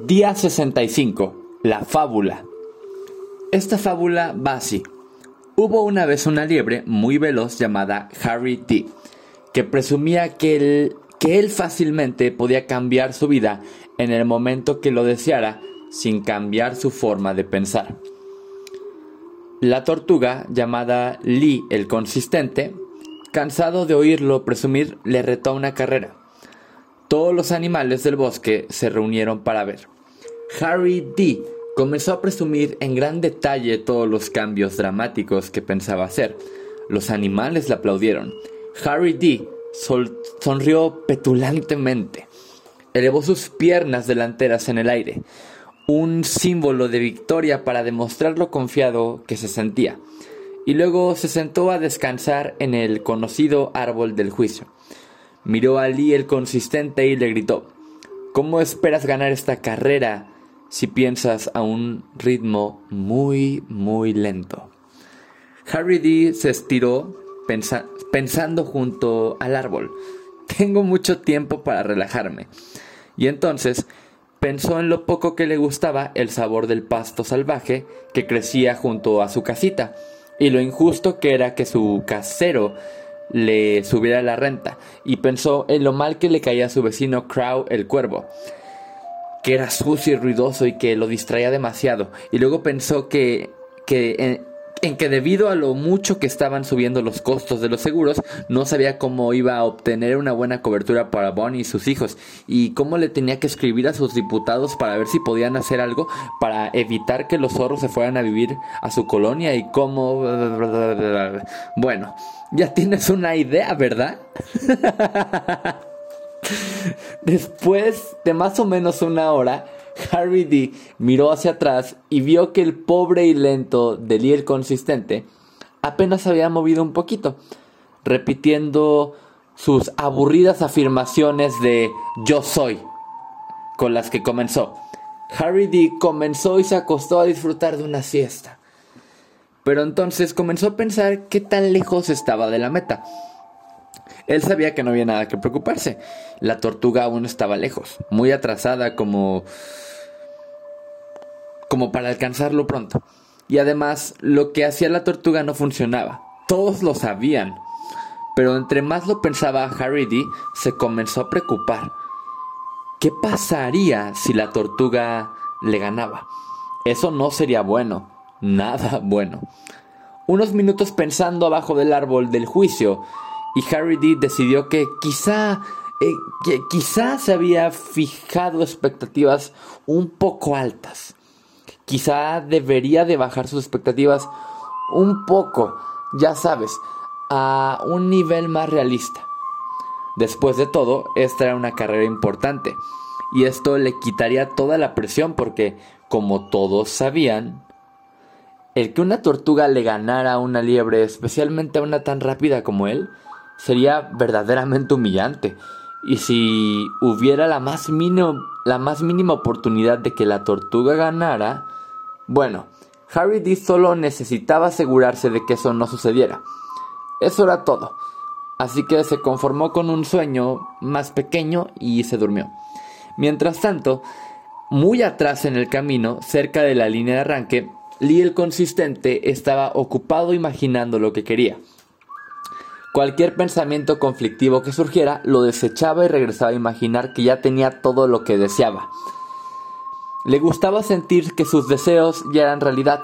Día 65. La fábula. Esta fábula va así. Hubo una vez una liebre muy veloz llamada Harry D, que presumía que él, que él fácilmente podía cambiar su vida en el momento que lo deseara sin cambiar su forma de pensar. La tortuga, llamada Lee el consistente, cansado de oírlo presumir, le retó una carrera. Todos los animales del bosque se reunieron para ver. Harry D. comenzó a presumir en gran detalle todos los cambios dramáticos que pensaba hacer. Los animales le aplaudieron. Harry D. sonrió petulantemente. Elevó sus piernas delanteras en el aire, un símbolo de victoria para demostrar lo confiado que se sentía, y luego se sentó a descansar en el conocido árbol del juicio. Miró a Lee el consistente y le gritó, ¿Cómo esperas ganar esta carrera si piensas a un ritmo muy, muy lento? Harry D se estiró pensando junto al árbol. Tengo mucho tiempo para relajarme. Y entonces pensó en lo poco que le gustaba el sabor del pasto salvaje que crecía junto a su casita y lo injusto que era que su casero le subiera la renta y pensó en lo mal que le caía a su vecino Crow el cuervo, que era sucio y ruidoso y que lo distraía demasiado. Y luego pensó que, que en que debido a lo mucho que estaban subiendo los costos de los seguros, no sabía cómo iba a obtener una buena cobertura para Bonnie y sus hijos, y cómo le tenía que escribir a sus diputados para ver si podían hacer algo para evitar que los zorros se fueran a vivir a su colonia y cómo... Bueno, ya tienes una idea, ¿verdad? Después de más o menos una hora, Harry D miró hacia atrás y vio que el pobre y lento Deliel consistente apenas había movido un poquito, repitiendo sus aburridas afirmaciones de yo soy, con las que comenzó. Harry D comenzó y se acostó a disfrutar de una siesta. Pero entonces comenzó a pensar qué tan lejos estaba de la meta. Él sabía que no había nada que preocuparse. La tortuga aún estaba lejos, muy atrasada como como para alcanzarlo pronto. Y además, lo que hacía la tortuga no funcionaba. Todos lo sabían. Pero entre más lo pensaba Harry D, se comenzó a preocupar. ¿Qué pasaría si la tortuga le ganaba? Eso no sería bueno. Nada bueno. Unos minutos pensando abajo del árbol del juicio, y Harry D decidió que quizá eh, que quizá se había fijado expectativas un poco altas quizá debería de bajar sus expectativas un poco, ya sabes, a un nivel más realista. Después de todo, esta era una carrera importante y esto le quitaría toda la presión porque, como todos sabían, el que una tortuga le ganara a una liebre, especialmente a una tan rápida como él, sería verdaderamente humillante. Y si hubiera la más, la más mínima oportunidad de que la tortuga ganara, bueno, Harry D solo necesitaba asegurarse de que eso no sucediera. Eso era todo. Así que se conformó con un sueño más pequeño y se durmió. Mientras tanto, muy atrás en el camino, cerca de la línea de arranque, Lee el consistente estaba ocupado imaginando lo que quería. Cualquier pensamiento conflictivo que surgiera lo desechaba y regresaba a imaginar que ya tenía todo lo que deseaba. Le gustaba sentir que sus deseos ya eran realidad.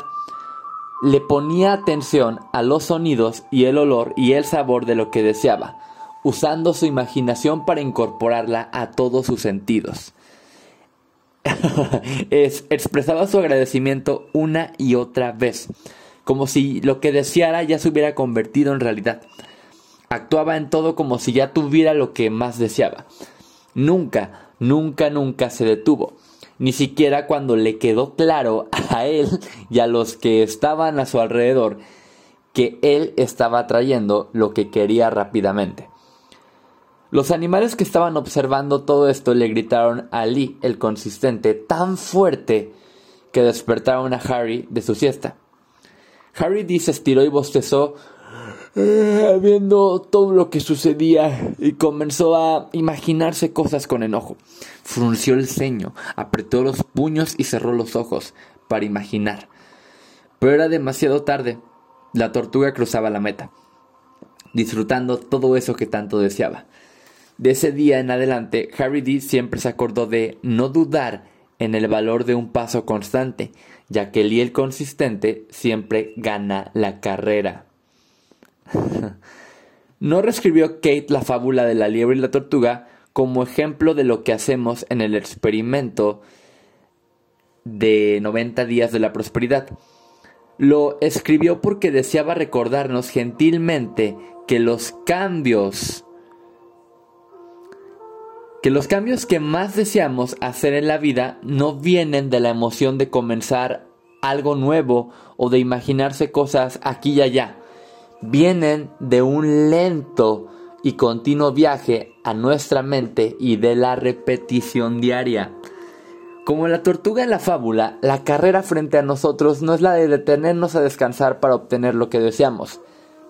Le ponía atención a los sonidos y el olor y el sabor de lo que deseaba, usando su imaginación para incorporarla a todos sus sentidos. expresaba su agradecimiento una y otra vez, como si lo que deseara ya se hubiera convertido en realidad. Actuaba en todo como si ya tuviera lo que más deseaba. Nunca, nunca, nunca se detuvo ni siquiera cuando le quedó claro a él y a los que estaban a su alrededor que él estaba trayendo lo que quería rápidamente. Los animales que estaban observando todo esto le gritaron a Lee, el consistente, tan fuerte que despertaron a Harry de su siesta. Harry D se estiró y bostezó viendo todo lo que sucedía y comenzó a imaginarse cosas con enojo. Frunció el ceño, apretó los puños y cerró los ojos para imaginar. Pero era demasiado tarde. La tortuga cruzaba la meta, disfrutando todo eso que tanto deseaba. De ese día en adelante, Harry D siempre se acordó de no dudar en el valor de un paso constante, ya que el y el consistente siempre gana la carrera. No reescribió Kate la fábula de la liebre y la tortuga como ejemplo de lo que hacemos en el experimento de 90 días de la prosperidad. Lo escribió porque deseaba recordarnos gentilmente que los cambios que los cambios que más deseamos hacer en la vida no vienen de la emoción de comenzar algo nuevo o de imaginarse cosas aquí y allá. Vienen de un lento y continuo viaje a nuestra mente y de la repetición diaria. Como la tortuga en la fábula, la carrera frente a nosotros no es la de detenernos a descansar para obtener lo que deseamos,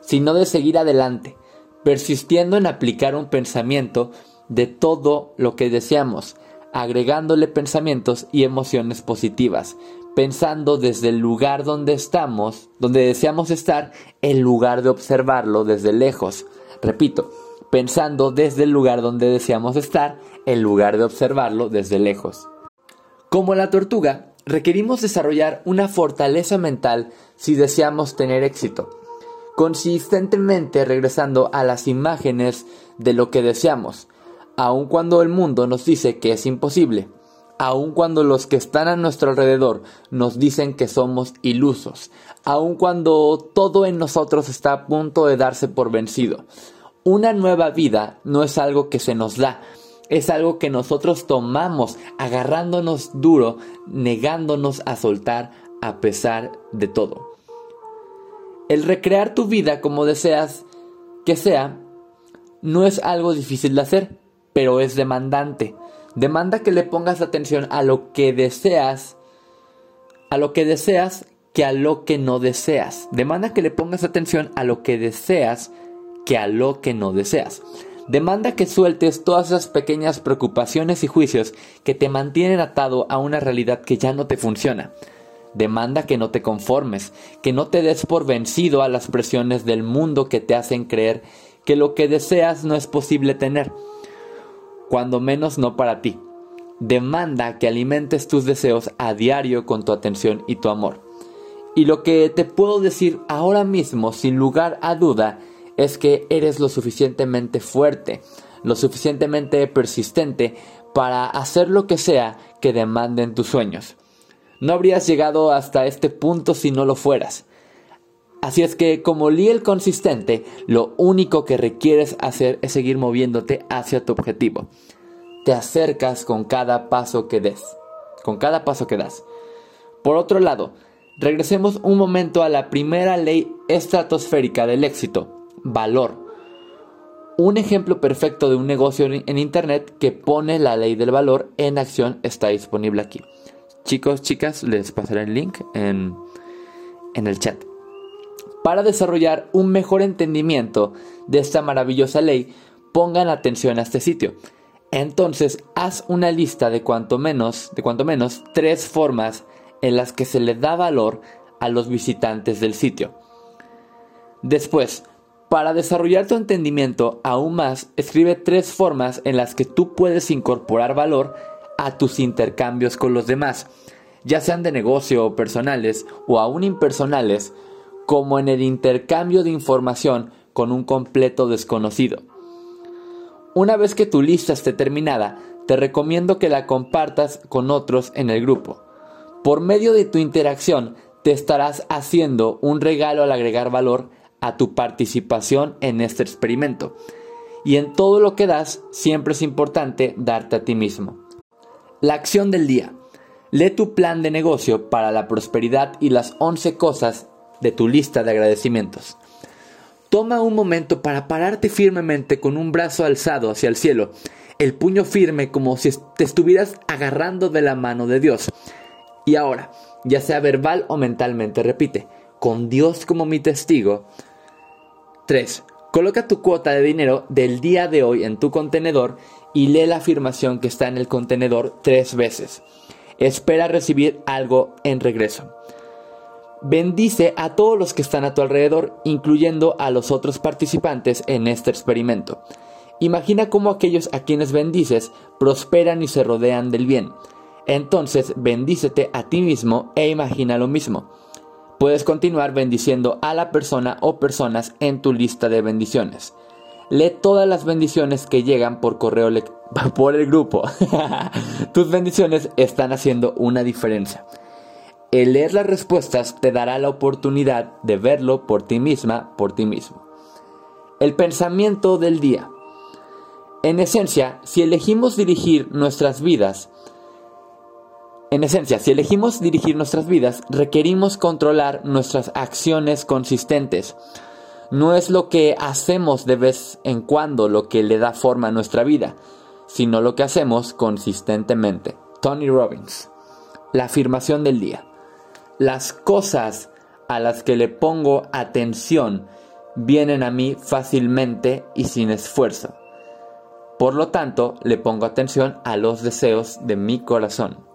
sino de seguir adelante, persistiendo en aplicar un pensamiento de todo lo que deseamos, agregándole pensamientos y emociones positivas, pensando desde el lugar donde estamos, donde deseamos estar, en lugar de observarlo desde lejos. Repito, pensando desde el lugar donde deseamos estar, en lugar de observarlo desde lejos. Como la tortuga, requerimos desarrollar una fortaleza mental si deseamos tener éxito, consistentemente regresando a las imágenes de lo que deseamos, aun cuando el mundo nos dice que es imposible, aun cuando los que están a nuestro alrededor nos dicen que somos ilusos, aun cuando todo en nosotros está a punto de darse por vencido. Una nueva vida no es algo que se nos da, es algo que nosotros tomamos agarrándonos duro, negándonos a soltar a pesar de todo. El recrear tu vida como deseas que sea no es algo difícil de hacer pero es demandante. Demanda que le pongas atención a lo que deseas, a lo que deseas que a lo que no deseas. Demanda que le pongas atención a lo que deseas que a lo que no deseas. Demanda que sueltes todas esas pequeñas preocupaciones y juicios que te mantienen atado a una realidad que ya no te funciona. Demanda que no te conformes, que no te des por vencido a las presiones del mundo que te hacen creer que lo que deseas no es posible tener cuando menos no para ti. Demanda que alimentes tus deseos a diario con tu atención y tu amor. Y lo que te puedo decir ahora mismo, sin lugar a duda, es que eres lo suficientemente fuerte, lo suficientemente persistente para hacer lo que sea que demanden tus sueños. No habrías llegado hasta este punto si no lo fueras. Así es que como Lee el consistente, lo único que requieres hacer es seguir moviéndote hacia tu objetivo. Te acercas con cada paso que des, con cada paso que das. Por otro lado, regresemos un momento a la primera ley estratosférica del éxito, valor. Un ejemplo perfecto de un negocio en Internet que pone la ley del valor en acción está disponible aquí. Chicos, chicas, les pasaré el link en, en el chat. Para desarrollar un mejor entendimiento de esta maravillosa ley, pongan atención a este sitio. Entonces, haz una lista de cuanto menos, de menos tres formas en las que se le da valor a los visitantes del sitio. Después, para desarrollar tu entendimiento aún más, escribe tres formas en las que tú puedes incorporar valor a tus intercambios con los demás, ya sean de negocio o personales o aún impersonales, como en el intercambio de información con un completo desconocido. Una vez que tu lista esté terminada, te recomiendo que la compartas con otros en el grupo. Por medio de tu interacción, te estarás haciendo un regalo al agregar valor a tu participación en este experimento. Y en todo lo que das, siempre es importante darte a ti mismo. La acción del día. Lee tu plan de negocio para la prosperidad y las 11 cosas de tu lista de agradecimientos. Toma un momento para pararte firmemente con un brazo alzado hacia el cielo, el puño firme como si te estuvieras agarrando de la mano de Dios. Y ahora, ya sea verbal o mentalmente, repite, con Dios como mi testigo, 3. Coloca tu cuota de dinero del día de hoy en tu contenedor y lee la afirmación que está en el contenedor tres veces. Espera recibir algo en regreso. Bendice a todos los que están a tu alrededor, incluyendo a los otros participantes en este experimento. Imagina cómo aquellos a quienes bendices prosperan y se rodean del bien. Entonces bendícete a ti mismo e imagina lo mismo. Puedes continuar bendiciendo a la persona o personas en tu lista de bendiciones. Lee todas las bendiciones que llegan por correo por el grupo. Tus bendiciones están haciendo una diferencia. El leer las respuestas te dará la oportunidad de verlo por ti misma, por ti mismo. El pensamiento del día. En esencia, si elegimos dirigir nuestras vidas, en esencia, si elegimos dirigir nuestras vidas, requerimos controlar nuestras acciones consistentes. No es lo que hacemos de vez en cuando lo que le da forma a nuestra vida, sino lo que hacemos consistentemente. Tony Robbins. La afirmación del día. Las cosas a las que le pongo atención vienen a mí fácilmente y sin esfuerzo. Por lo tanto, le pongo atención a los deseos de mi corazón.